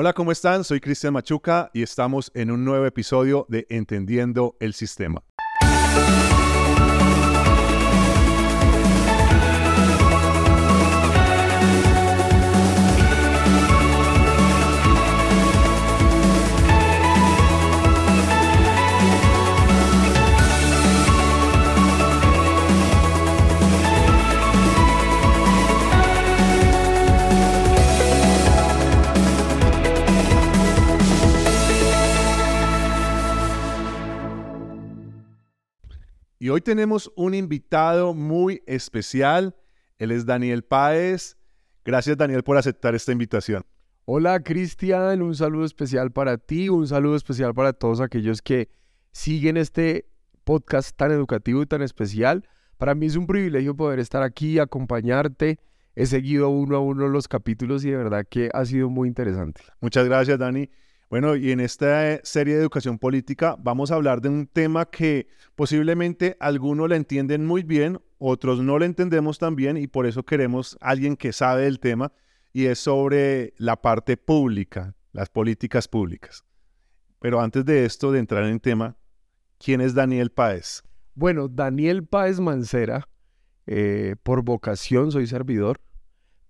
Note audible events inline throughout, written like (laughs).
Hola, ¿cómo están? Soy Cristian Machuca y estamos en un nuevo episodio de Entendiendo el Sistema. Y hoy tenemos un invitado muy especial. Él es Daniel Páez. Gracias Daniel por aceptar esta invitación. Hola Cristian, un saludo especial para ti, un saludo especial para todos aquellos que siguen este podcast tan educativo y tan especial. Para mí es un privilegio poder estar aquí, acompañarte. He seguido uno a uno los capítulos y de verdad que ha sido muy interesante. Muchas gracias Dani. Bueno, y en esta eh, serie de educación política vamos a hablar de un tema que posiblemente algunos le entienden muy bien, otros no lo entendemos tan bien y por eso queremos alguien que sabe del tema y es sobre la parte pública, las políticas públicas. Pero antes de esto, de entrar en tema, ¿quién es Daniel Páez? Bueno, Daniel Páez Mancera, eh, por vocación soy servidor,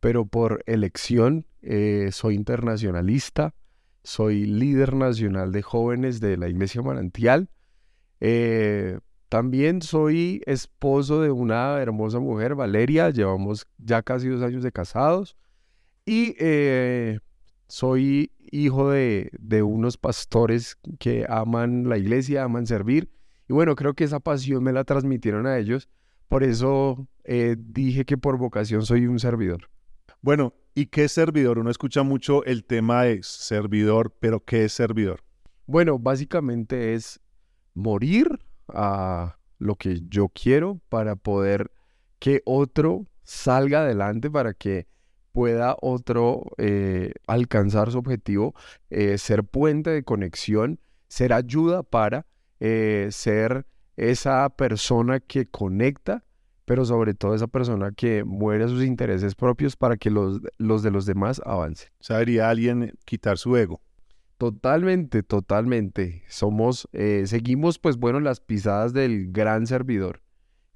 pero por elección eh, soy internacionalista soy líder nacional de jóvenes de la Iglesia Manantial. Eh, también soy esposo de una hermosa mujer, Valeria, llevamos ya casi dos años de casados. Y eh, soy hijo de, unos pastores que aman la iglesia, aman servir. Y bueno, creo que esa pasión me la transmitieron a ellos. Por eso eh, dije que por vocación soy un servidor. Bueno, ¿y qué es servidor? Uno escucha mucho el tema de servidor, pero ¿qué es servidor? Bueno, básicamente es morir a lo que yo quiero para poder que otro salga adelante, para que pueda otro eh, alcanzar su objetivo, eh, ser puente de conexión, ser ayuda para eh, ser esa persona que conecta pero sobre todo esa persona que muere a sus intereses propios para que los, los de los demás avancen. ¿Sabría alguien quitar su ego? Totalmente, totalmente. Somos, eh, seguimos pues bueno las pisadas del gran servidor,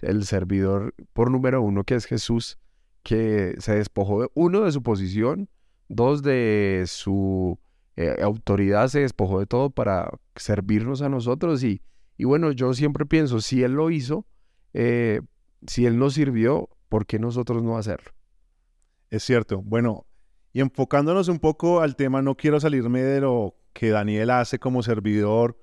el servidor por número uno que es Jesús, que se despojó de uno de su posición, dos de su eh, autoridad, se despojó de todo para servirnos a nosotros y, y bueno, yo siempre pienso, si Él lo hizo, eh, si Él nos sirvió, ¿por qué nosotros no hacerlo? Es cierto. Bueno, y enfocándonos un poco al tema, no quiero salirme de lo que Daniel hace como servidor,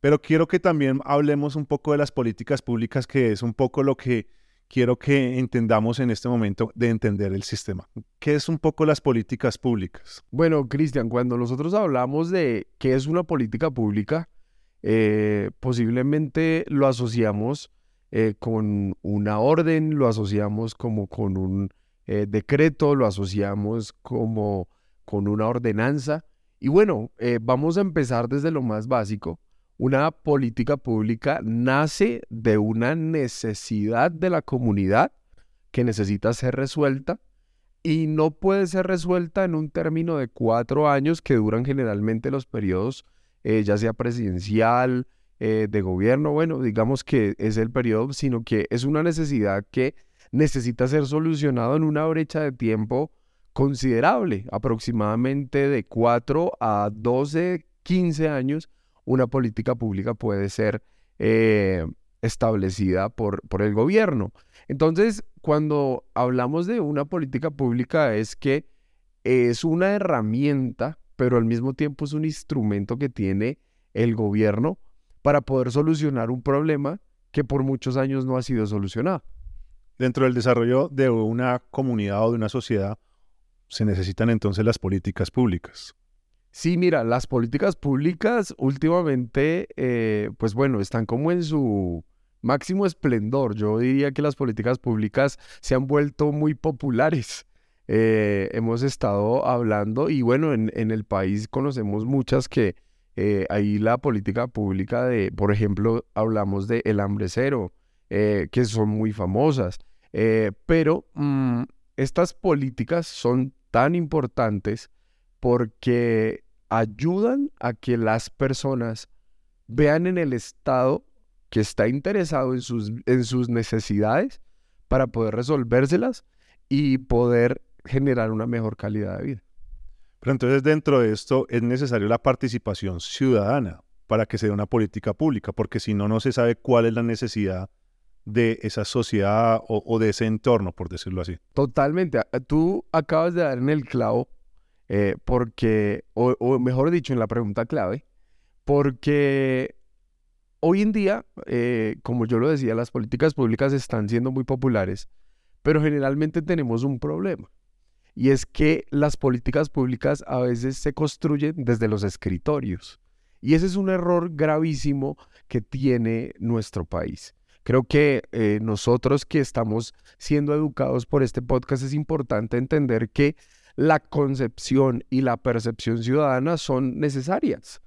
pero quiero que también hablemos un poco de las políticas públicas, que es un poco lo que quiero que entendamos en este momento de entender el sistema. ¿Qué es un poco las políticas públicas? Bueno, Cristian, cuando nosotros hablamos de qué es una política pública, eh, posiblemente lo asociamos eh, con una orden, lo asociamos como con un eh, decreto, lo asociamos como con una ordenanza. Y bueno, eh, vamos a empezar desde lo más básico. Una política pública nace de una necesidad de la comunidad que necesita ser resuelta y no puede ser resuelta en un término de cuatro años que duran generalmente los periodos, ya sea presidencial, eh, de gobierno, bueno, digamos que es el periodo, sino que es una necesidad que necesita ser solucionado en una brecha de tiempo considerable, aproximadamente de 4 a 12, 15 años, una política pública puede ser eh, establecida por, por el gobierno. Entonces, cuando hablamos de una política pública es que es una herramienta, pero al mismo tiempo es un instrumento que tiene el gobierno para poder solucionar un problema que por muchos años no ha sido solucionado. Dentro del desarrollo de una comunidad o de una sociedad, se necesitan entonces las políticas públicas. Sí, mira, las políticas públicas últimamente, eh, pues bueno, están como en su máximo esplendor. Yo diría que las políticas públicas se han vuelto muy populares. Eh, hemos estado hablando y bueno, en, en el país conocemos muchas que eh, ahí la política pública de, por ejemplo, hablamos de el hambre cero, eh, que son muy famosas, eh, pero mm, estas políticas son tan importantes porque ayudan a que las personas vean en el Estado que está interesado en sus, en sus necesidades para poder resolvérselas y poder generar una mejor calidad de vida. Pero entonces dentro de esto es necesaria la participación ciudadana para que se dé una política pública, porque si no, no se sabe cuál es la necesidad de esa sociedad o, de ese entorno, por decirlo así. Totalmente. Tú acabas de dar en el clavo, eh, porque, o, mejor dicho, en la pregunta clave, porque hoy en día, eh, como yo lo decía, las políticas públicas están siendo muy populares, pero generalmente tenemos un problema. Y es que las políticas públicas a veces se construyen desde los escritorios. Y ese es un error gravísimo que tiene nuestro país. Creo que eh, nosotros que estamos siendo educados por este podcast es importante entender que la concepción y la percepción ciudadana son necesarias.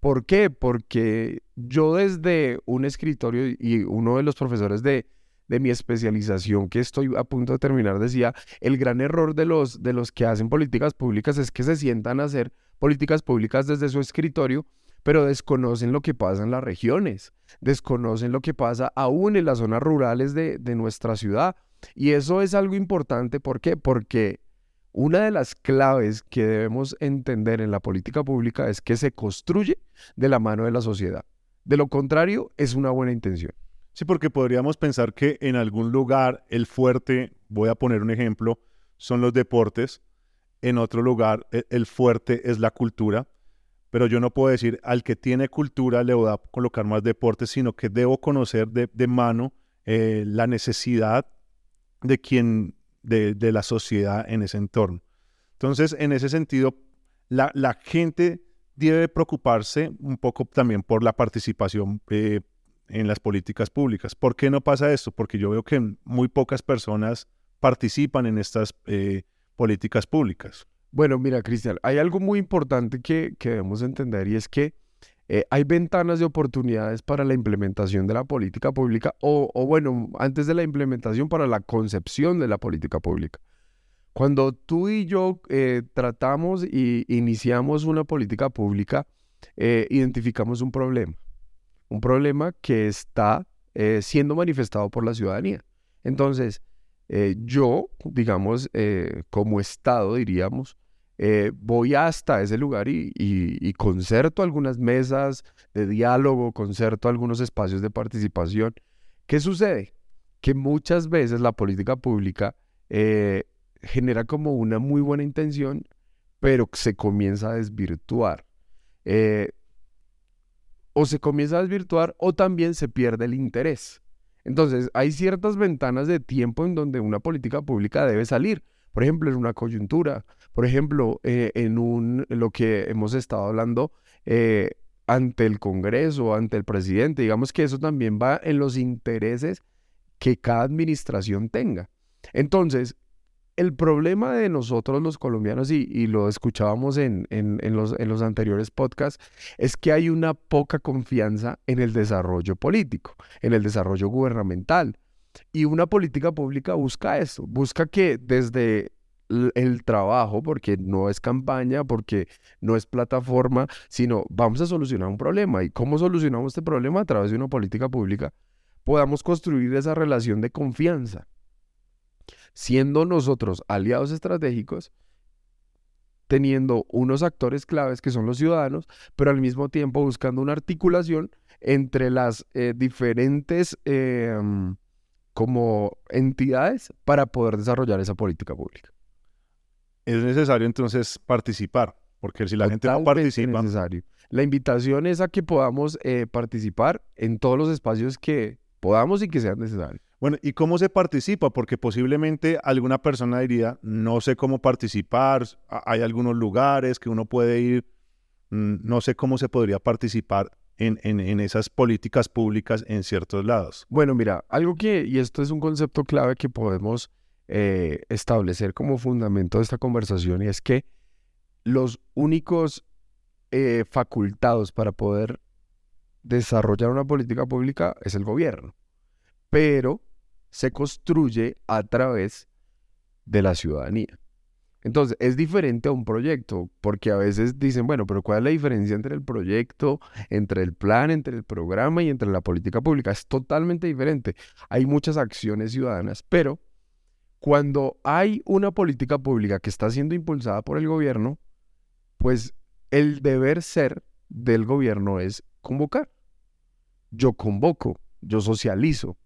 ¿Por qué? Porque yo desde un escritorio y uno de los profesores de, de mi especialización que estoy a punto de terminar decía, el gran error de los, de los que hacen políticas públicas es que se sientan a hacer políticas públicas desde su escritorio pero desconocen lo que pasa en las regiones, desconocen lo que pasa aún en las zonas rurales de, nuestra ciudad. Y eso es algo importante, ¿por qué? Porque una de las claves que debemos entender en la política pública es que se construye de la mano de la sociedad. De lo contrario, es una buena intención. Sí, porque podríamos pensar que en algún lugar el fuerte, voy a poner un ejemplo, son los deportes, en otro lugar e, el fuerte es la cultura, pero yo no puedo decir al que tiene cultura le voy a colocar más deportes, sino que debo conocer de, mano eh, la necesidad de quien, de, la sociedad en ese entorno. Entonces, en ese sentido, la, gente debe preocuparse un poco también por la participación eh, en las políticas públicas. ¿Por qué no pasa esto? Porque yo veo que muy pocas personas participan en estas eh, políticas públicas. Bueno, mira, Cristian, hay algo muy importante que, debemos entender y es que eh, hay ventanas de oportunidades para la implementación de la política pública o, bueno, antes de la implementación para la concepción de la política pública. Cuando tú y yo eh, tratamos y iniciamos una política pública, identificamos un problema, un problema que está siendo manifestado por la ciudadanía. Entonces, yo, digamos, como Estado, diríamos, eh, voy hasta ese lugar y, concerto algunas mesas de diálogo, concerto algunos espacios de participación. ¿Qué sucede? Que muchas veces la política pública eh, genera como una muy buena intención, pero se comienza a desvirtuar. Eh, o se comienza a desvirtuar o también se pierde el interés. Entonces, hay ciertas ventanas de tiempo en donde una política pública debe salir. Por ejemplo, en una coyuntura, por ejemplo, eh, en un, lo que hemos estado hablando eh, ante el Congreso, ante el presidente, digamos que eso también va en los intereses que cada administración tenga. Entonces, el problema de nosotros los colombianos, y, lo escuchábamos en, en, los, en los anteriores podcasts, es que hay una poca confianza en el desarrollo político, en el desarrollo gubernamental. Y una política pública busca eso, busca que desde el trabajo, porque no es campaña, porque no es plataforma, sino vamos a solucionar un problema. ¿Y cómo solucionamos este problema? A través de una política pública. Podamos construir esa relación de confianza, siendo nosotros aliados estratégicos, teniendo unos actores claves que son los ciudadanos, pero al mismo tiempo buscando una articulación entre las eh, diferentes em, como entidades para poder desarrollar esa política pública es necesario entonces participar, porque si la gente no participa... Es necesario. La invitación es a que podamos eh, participar en todos los espacios que podamos y que sean necesarios. Bueno, ¿y cómo se participa? Porque posiblemente alguna persona diría, no sé cómo participar, hay algunos lugares que uno puede ir, mm, no sé cómo se podría participar en, en, esas políticas públicas en ciertos lados. Bueno, mira, algo que, y esto es un concepto clave que podemos eh, establecer como fundamento de esta conversación y es que los únicos eh, facultados para poder desarrollar una política pública es el gobierno, pero se construye a través de la ciudadanía. Entonces, es diferente a un proyecto, porque a veces dicen, bueno, pero ¿cuál es la diferencia entre el proyecto, entre el plan, entre el programa y entre la política pública? Es totalmente diferente. Hay muchas acciones ciudadanas, pero cuando hay una política pública que está siendo impulsada por el gobierno, pues el deber ser del gobierno es convocar. Yo convoco, yo socializo,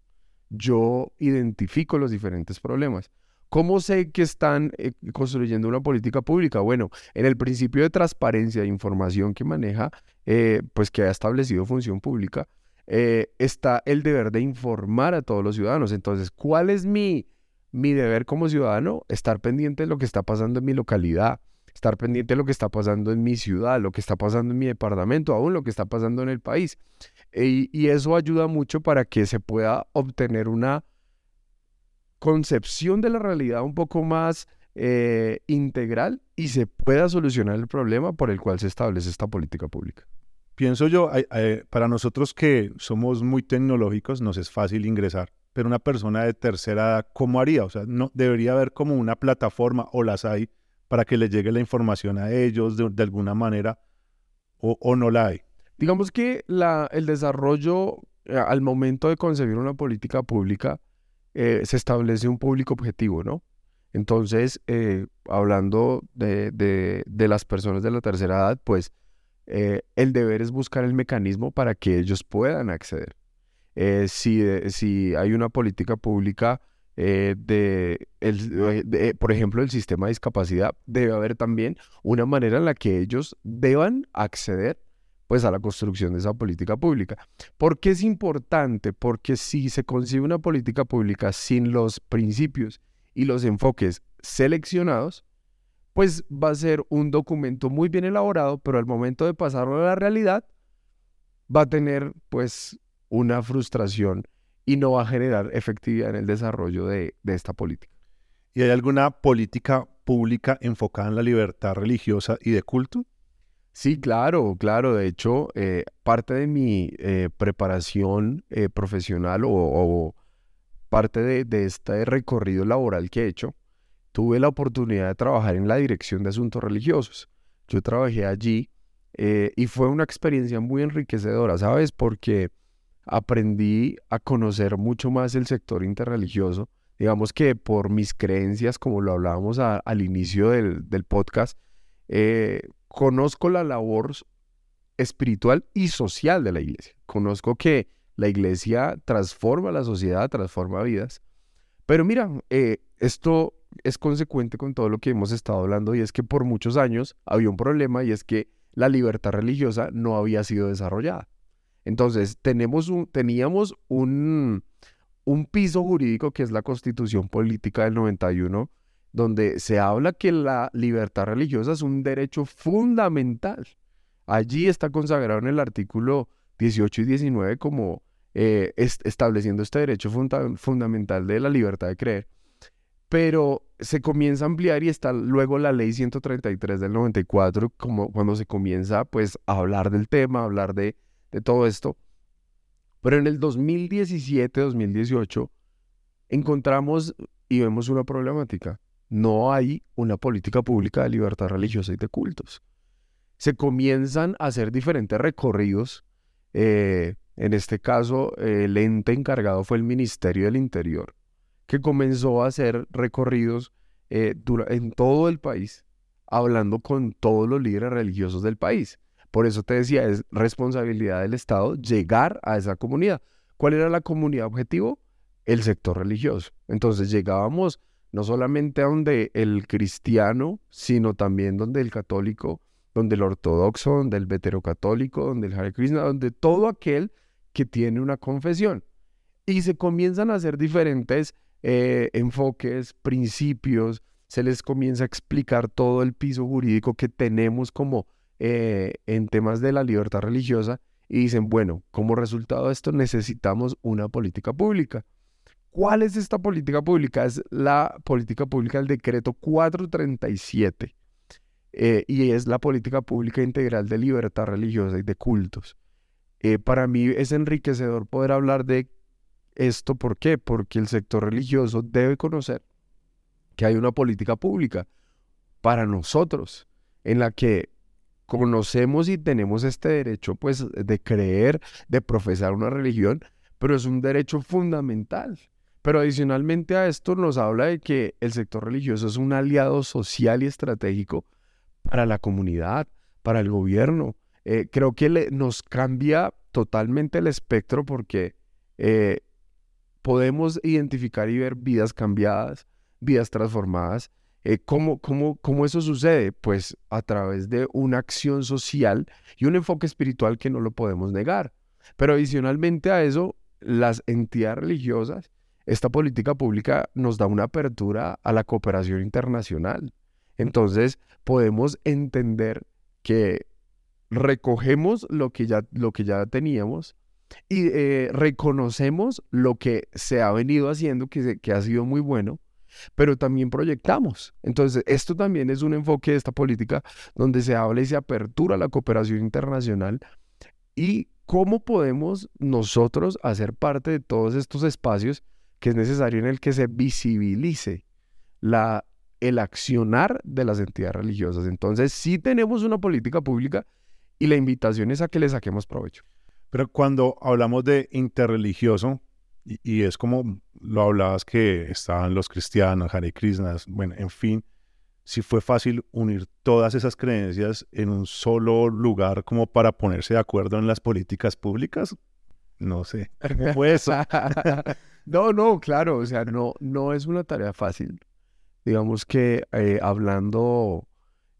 yo identifico los diferentes problemas. ¿Cómo sé que están eh, construyendo una política pública? Bueno, en el principio de transparencia de información que maneja, eh, pues que ha establecido función pública, eh, está el deber de informar a todos los ciudadanos. Entonces, ¿cuál es mi, mi deber como ciudadano? Estar pendiente de lo que está pasando en mi localidad, estar pendiente de lo que está pasando en mi ciudad, lo que está pasando en mi departamento, aún lo que está pasando en el país. Y eso ayuda mucho para que se pueda obtener una concepción de la realidad un poco más eh, integral y se pueda solucionar el problema por el cual se establece esta política pública. Pienso yo, para nosotros que somos muy tecnológicos, nos es fácil ingresar, pero una persona de tercera edad, ¿cómo haría? O sea, no, debería haber como una plataforma o las hay para que le llegue la información a ellos de, alguna manera o, no la hay. Digamos que la, el desarrollo eh, al momento de concebir una política pública eh, se establece un público objetivo, ¿no? Entonces, eh, hablando de, las personas de la tercera edad, pues el deber es buscar el mecanismo para que ellos puedan acceder. si, si hay una política pública de, por ejemplo, el sistema de discapacidad, debe haber también una manera en la que ellos deban acceder pues a la construcción de esa política pública. ¿Por qué es importante? Porque si se concibe una política pública sin los principios y los enfoques seleccionados, pues va a ser un documento muy bien elaborado, pero al momento de pasarlo a la realidad, va a tener pues una frustración y no va a generar efectividad en el desarrollo de, de esta política. ¿Y hay alguna política pública enfocada en la libertad religiosa y de culto? Sí, claro, claro. De hecho, eh, parte de mi eh, preparación eh, profesional o, parte de, este recorrido laboral que he hecho, tuve la oportunidad de trabajar en la Dirección de Asuntos Religiosos. Yo trabajé allí y fue una experiencia muy enriquecedora, ¿sabes? Porque aprendí a conocer mucho más el sector interreligioso. Digamos que por mis creencias, como lo hablábamos al inicio del, del podcast, conozco la labor espiritual y social de la iglesia. Conozco que la iglesia transforma la sociedad, transforma vidas. Pero mira, eh, esto es consecuente con todo lo que hemos estado hablando y es que por muchos años había un problema y es que la libertad religiosa no había sido desarrollada. Entonces, tenemos teníamos un, un piso jurídico que es la Constitución Política del 91 donde se habla que la libertad religiosa es un derecho fundamental. Allí está consagrado en el artículo 18 y 19 como eh, estableciendo este derecho fundamental de la libertad de creer. Pero se comienza a ampliar y está luego la ley 133 del 94, como cuando se comienza pues a hablar del tema, a hablar de, de todo esto. Pero en el 2017-2018 encontramos y vemos una problemática no hay una política pública de libertad religiosa y de cultos. Se comienzan a hacer diferentes recorridos. Eh, en este caso, el ente encargado fue el Ministerio del Interior, que comenzó a hacer recorridos eh, en todo el país, hablando con todos los líderes religiosos del país. Por eso te decía, es responsabilidad del Estado llegar a esa comunidad. ¿Cuál era la comunidad objetivo? El sector religioso. Entonces llegábamos no solamente donde el cristiano, sino también donde el católico, donde el ortodoxo, donde el veterocatólico, donde el Hare Krishna, donde todo aquel que tiene una confesión. Y se comienzan a hacer diferentes eh, enfoques, principios, se les comienza a explicar todo el piso jurídico que tenemos como eh, en temas de la libertad religiosa y dicen, bueno, como resultado de esto necesitamos una política pública. ¿Cuál es esta política pública? Es la política pública del decreto 437 eh, y es la política pública integral de libertad religiosa y de cultos. Eh, para mí es enriquecedor poder hablar de esto. ¿Por qué? Porque el sector religioso debe conocer que hay una política pública. para nosotros, en la que conocemos y tenemos este derecho pues de creer, de profesar una religión, pero es un derecho fundamental. Pero adicionalmente a esto nos habla de que el sector religioso es un aliado social y estratégico para la comunidad, para el gobierno. Eh, creo que nos cambia totalmente el espectro porque eh, podemos identificar y ver vidas cambiadas, vidas transformadas. Eh, ¿cómo, cómo, cómo eso sucede? Pues a través de una acción social y un enfoque espiritual que no lo podemos negar. Pero adicionalmente a eso, las entidades religiosas, esta política pública nos da una apertura a la cooperación internacional. Entonces, podemos entender que recogemos lo que ya, lo que ya teníamos y eh, reconocemos lo que se ha venido haciendo, que, que ha sido muy bueno, pero también proyectamos. Entonces, esto también es un enfoque de esta política donde se habla y se apertura la cooperación internacional y cómo podemos nosotros hacer parte de todos estos espacios que es necesario en el que se visibilice la, el accionar de las entidades religiosas. Entonces, sí tenemos una política pública y la invitación es a que le saquemos provecho. Pero cuando hablamos de interreligioso, y, es como lo hablabas que estaban los cristianos, Hare Krishnas, bueno, en fin, si fue fácil unir todas esas creencias en un solo lugar como para ponerse de acuerdo en las políticas públicas, no sé. Pues, (laughs) no, no, claro, o sea, no, no es una tarea fácil. Digamos que eh, hablando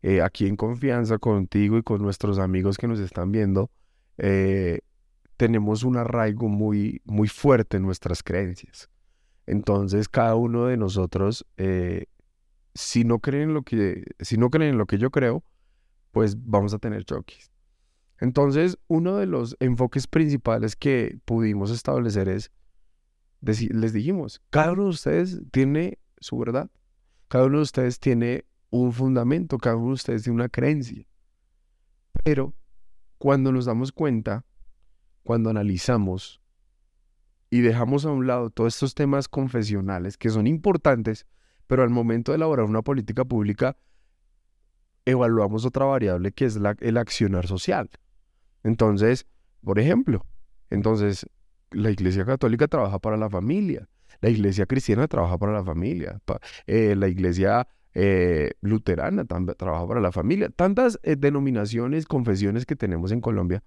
eh, aquí en confianza contigo y con nuestros amigos que nos están viendo, eh, tenemos un arraigo muy, muy fuerte en nuestras creencias. Entonces, cada uno de nosotros, si, no creen en lo que, si no creen en lo que yo creo, pues vamos a tener choques. Entonces, uno de los enfoques principales que pudimos establecer es, les dijimos, cada uno de ustedes tiene su verdad, cada uno de ustedes tiene un fundamento, cada uno de ustedes tiene una creencia. Pero cuando nos damos cuenta cuando analizamos y dejamos a un lado todos estos temas confesionales que son importantes, pero al momento de elaborar una política pública, evaluamos otra variable que es el accionar social. Entonces, por ejemplo, entonces la Iglesia Católica trabaja para la familia, la Iglesia Cristiana trabaja para la familia, eh, la Iglesia eh, Luterana también trabaja para la familia, tantas eh, denominaciones, confesiones que tenemos en Colombia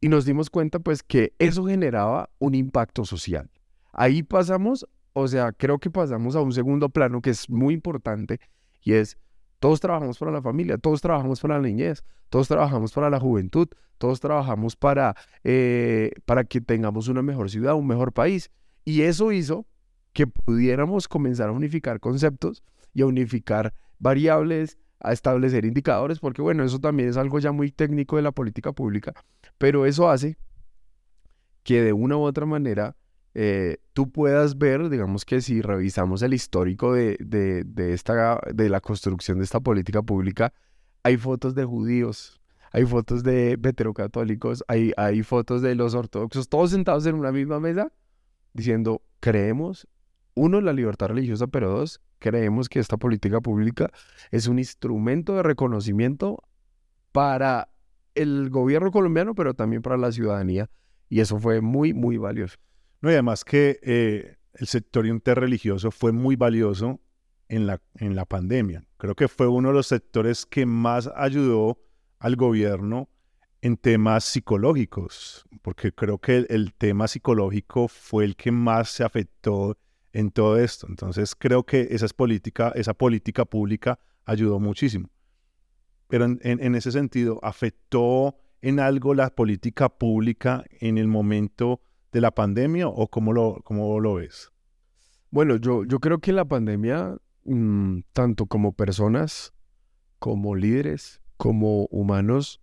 y nos dimos cuenta pues que eso generaba un impacto social. Ahí pasamos, o sea, creo que pasamos a un segundo plano que es muy importante y es todos trabajamos para la familia, todos trabajamos para la niñez, todos trabajamos para la juventud, todos trabajamos para, eh, para que tengamos una mejor ciudad, un mejor país. Y eso hizo que pudiéramos comenzar a unificar conceptos y a unificar variables, a establecer indicadores, porque bueno, eso también es algo ya muy técnico de la política pública, pero eso hace que de una u otra manera eh, tú puedas ver, digamos que si revisamos el histórico de, de, esta, de la construcción de esta política pública, hay fotos de judíos, hay fotos de veterocatólicos, hay, hay fotos de los ortodoxos, todos sentados en una misma mesa, diciendo, creemos, uno, la libertad religiosa, pero dos, creemos que esta política pública es un instrumento de reconocimiento para el gobierno colombiano, pero también para la ciudadanía. Y eso fue muy, muy valioso. No, y además que eh, el sector interreligioso fue muy valioso en la, en la pandemia. Creo que fue uno de los sectores que más ayudó al gobierno en temas psicológicos, porque creo que el, tema psicológico fue el que más se afectó en todo esto. Entonces creo que esa, política, esa política pública ayudó muchísimo. Pero en, ese sentido, ¿afectó en algo la política pública en el momento de la pandemia o cómo lo, cómo lo ves? Bueno, yo, yo creo que la pandemia, mm, tanto como personas, como líderes, como humanos,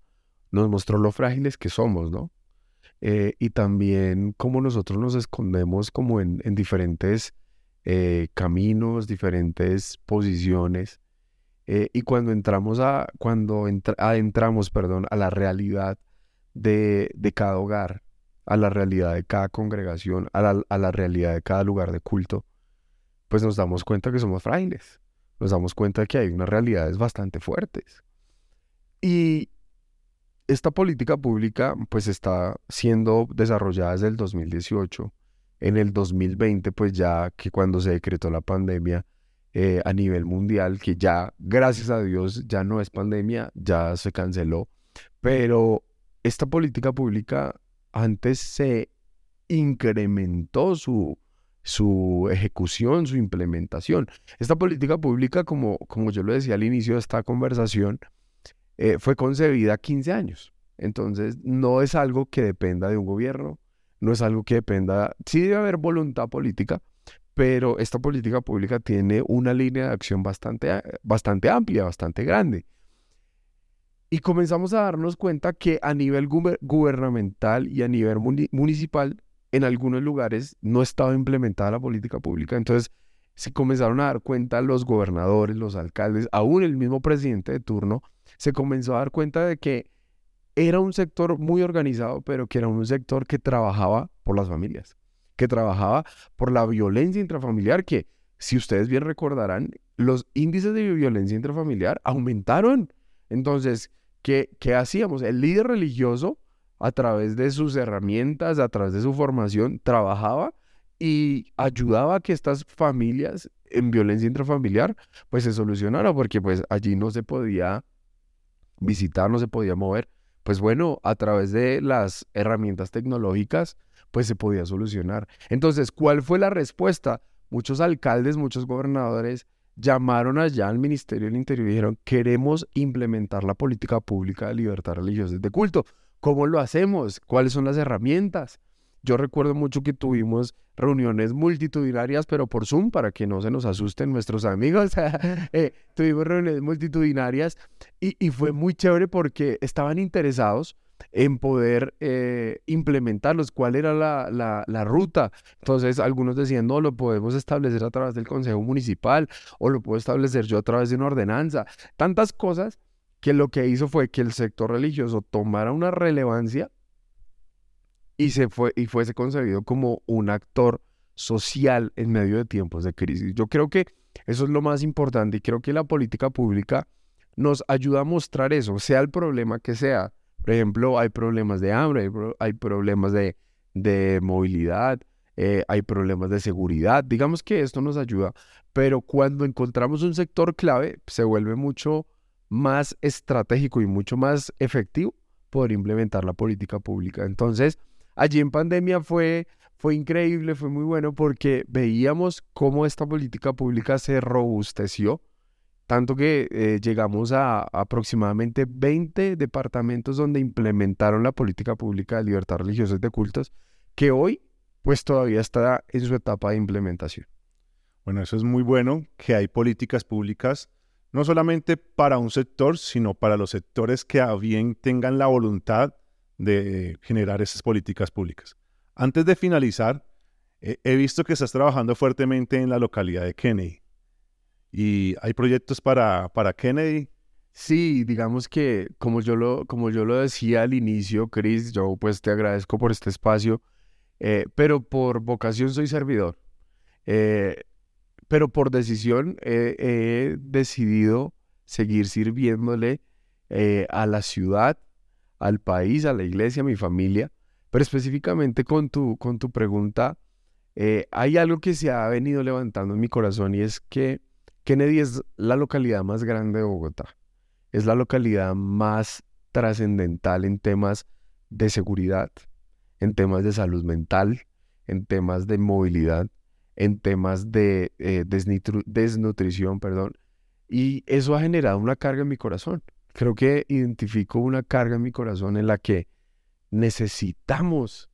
nos mostró lo frágiles que somos, ¿no? Eh, y también cómo nosotros nos escondemos como en, diferentes eh, caminos, diferentes posiciones eh, y cuando entramos a, cuando adentramos, perdón, a la realidad de, cada hogar, a la realidad de cada congregación, a la, realidad de cada lugar de culto, pues nos damos cuenta que somos frailes. nos damos cuenta que hay unas realidades bastante fuertes. Y esta política pública pues está siendo desarrollada desde el 2018. En el 2020 pues ya que cuando se decretó la pandemia eh, a nivel mundial, que ya gracias a Dios ya no es pandemia, ya se canceló, pero esta política pública antes se incrementó su, su ejecución, su implementación. Esta política pública, como, como yo lo decía al inicio de esta conversación, eh, fue concebida 15 años. Entonces, no es algo que dependa de un gobierno, no es algo que dependa, sí debe haber voluntad política, pero esta política pública tiene una línea de acción bastante, bastante amplia, bastante grande. Y comenzamos a darnos cuenta que a nivel gubernamental y a nivel municipal, en algunos lugares no estaba implementada la política pública. Entonces, se comenzaron a dar cuenta los gobernadores, los alcaldes, aún el mismo presidente de turno, se comenzó a dar cuenta de que era un sector muy organizado, pero que era un sector que trabajaba por las familias, que trabajaba por la violencia intrafamiliar, que si ustedes bien recordarán, los índices de violencia intrafamiliar aumentaron. Entonces, ¿qué, hacíamos? El líder religioso, a través de sus herramientas, a través de su formación, trabajaba y ayudaba a que estas familias en violencia intrafamiliar pues se solucionaran, porque pues allí no se podía visitar, no se podía mover. Pues bueno, a través de las herramientas tecnológicas pues se podía solucionar. Entonces, ¿cuál fue la respuesta? Muchos alcaldes, muchos gobernadores llamaron allá al Ministerio del Interior y dijeron, queremos implementar la política pública de libertad religiosa de culto. ¿Cómo lo hacemos? ¿Cuáles son las herramientas? Yo recuerdo mucho que tuvimos reuniones multitudinarias, pero por Zoom, para que no se nos asusten nuestros amigos. (laughs) Eh, tuvimos reuniones multitudinarias y, fue muy chévere porque estaban interesados en poder eh, implementarlos, cuál era la, la, ruta. Entonces, algunos decían, no, lo podemos establecer a través del Consejo Municipal o lo puedo establecer yo a través de una ordenanza. Tantas cosas que lo que hizo fue que el sector religioso tomara una relevancia y, se fue, y fuese concebido como un actor social en medio de tiempos de crisis. Yo creo que eso es lo más importante y creo que la política pública nos ayuda a mostrar eso, sea el problema que sea. Por ejemplo, hay problemas de hambre, hay, problemas de, movilidad, eh, hay problemas de seguridad. Digamos que esto nos ayuda, pero cuando encontramos un sector clave, se vuelve mucho más estratégico y mucho más efectivo poder implementar la política pública. Entonces, allí en pandemia fue, fue increíble, fue muy bueno porque veíamos cómo esta política pública se robusteció, tanto que eh, llegamos a, aproximadamente 20 departamentos donde implementaron la política pública de libertad religiosa y de cultos, que hoy pues todavía está en su etapa de implementación. Bueno, eso es muy bueno, que hay políticas públicas no solamente para un sector, sino para los sectores que a bien tengan la voluntad de generar esas políticas públicas. Antes de finalizar, he visto que estás trabajando fuertemente en la localidad de Kennedy. ¿Y hay proyectos para, para Kennedy? Sí, digamos que como yo, lo, como yo lo decía al inicio, Chris, yo pues te agradezco por este espacio, eh, pero por vocación soy servidor. Eh, pero por decisión he decidido seguir sirviéndole eh, a la ciudad, al país, a la iglesia, a mi familia. Pero específicamente con tu, con tu pregunta, hay algo que se ha venido levantando en mi corazón y es que Kennedy es la localidad más grande de Bogotá. Es la localidad más trascendental en temas de seguridad, en temas de salud mental, en temas de movilidad en temas de eh, desnutrición, perdón, y eso ha generado una carga en mi corazón. Creo que identifico una carga en mi corazón en la que necesitamos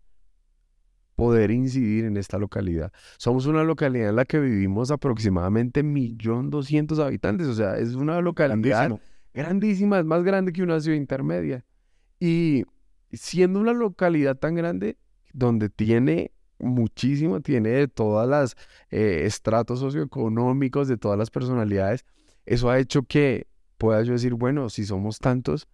poder incidir en esta localidad. Somos una localidad en la que vivimos aproximadamente 1.200.000 habitantes, o sea, es una localidad grandísima, es más grande que una ciudad intermedia. Y siendo una localidad tan grande, donde tiene muchísimo, tiene de todas las eh, estratos socioeconómicos, de todas las personalidades. Eso ha hecho que pueda yo decir, bueno, si somos tantos,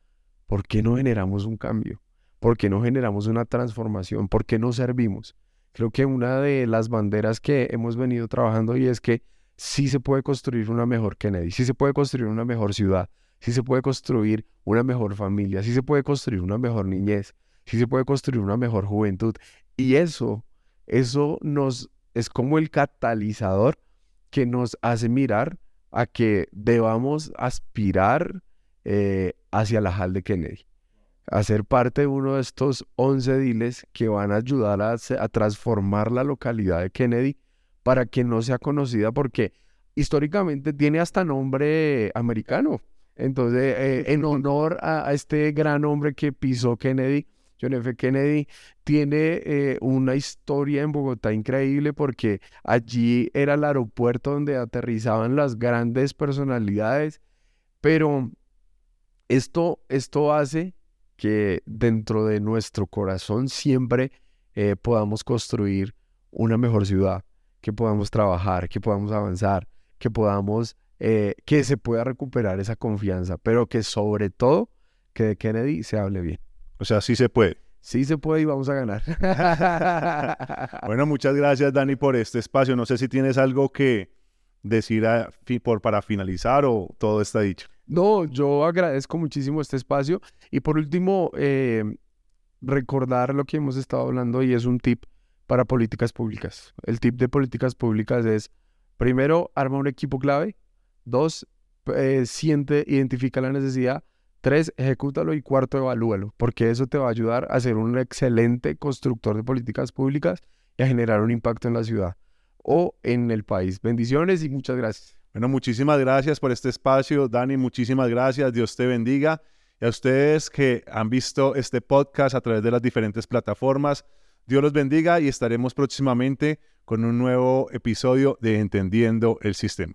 ¿por qué no generamos un cambio? ¿Por qué no generamos una transformación? ¿Por qué no servimos? Creo que una de las banderas que hemos venido trabajando y es que sí se puede construir una mejor Kennedy, sí se puede construir una mejor ciudad, sí se puede construir una mejor familia, sí se puede construir una mejor niñez, sí se puede construir una mejor juventud. Y eso, eso nos es como el catalizador que nos hace mirar a que debamos aspirar eh, hacia la Hall de Kennedy, a ser parte de uno de estos 11 diles que van a ayudar a, a transformar la localidad de Kennedy para que no sea conocida porque históricamente tiene hasta nombre americano. Entonces, eh, en (laughs) honor a, este gran hombre que pisó Kennedy, John F. Kennedy, tiene eh, una historia en Bogotá increíble porque allí era el aeropuerto donde aterrizaban las grandes personalidades, pero esto, esto hace que dentro de nuestro corazón siempre eh, podamos construir una mejor ciudad, que podamos trabajar, que podamos avanzar, que podamos, eh, que se pueda recuperar esa confianza, pero que sobre todo que de Kennedy se hable bien. O sea, sí se puede. Sí se puede y vamos a ganar. (laughs) bueno, muchas gracias Dani por este espacio. No sé si tienes algo que decir por, para finalizar o todo está dicho. No, yo agradezco muchísimo este espacio y por último, eh, recordar lo que hemos estado hablando y es un tip para políticas públicas. El tip de políticas públicas es, primero, arma un equipo clave. Dos, eh, siente, identifica la necesidad. Tres, ejecútalo. Y cuarto, evalúalo, porque eso te va a ayudar a ser un excelente constructor de políticas públicas y a generar un impacto en la ciudad o en el país. Bendiciones y muchas gracias. Bueno, muchísimas gracias por este espacio, Dani. Muchísimas gracias. Dios te bendiga. Y a ustedes que han visto este podcast a través de las diferentes plataformas, Dios los bendiga y estaremos próximamente con un nuevo episodio de Entendiendo el Sistema.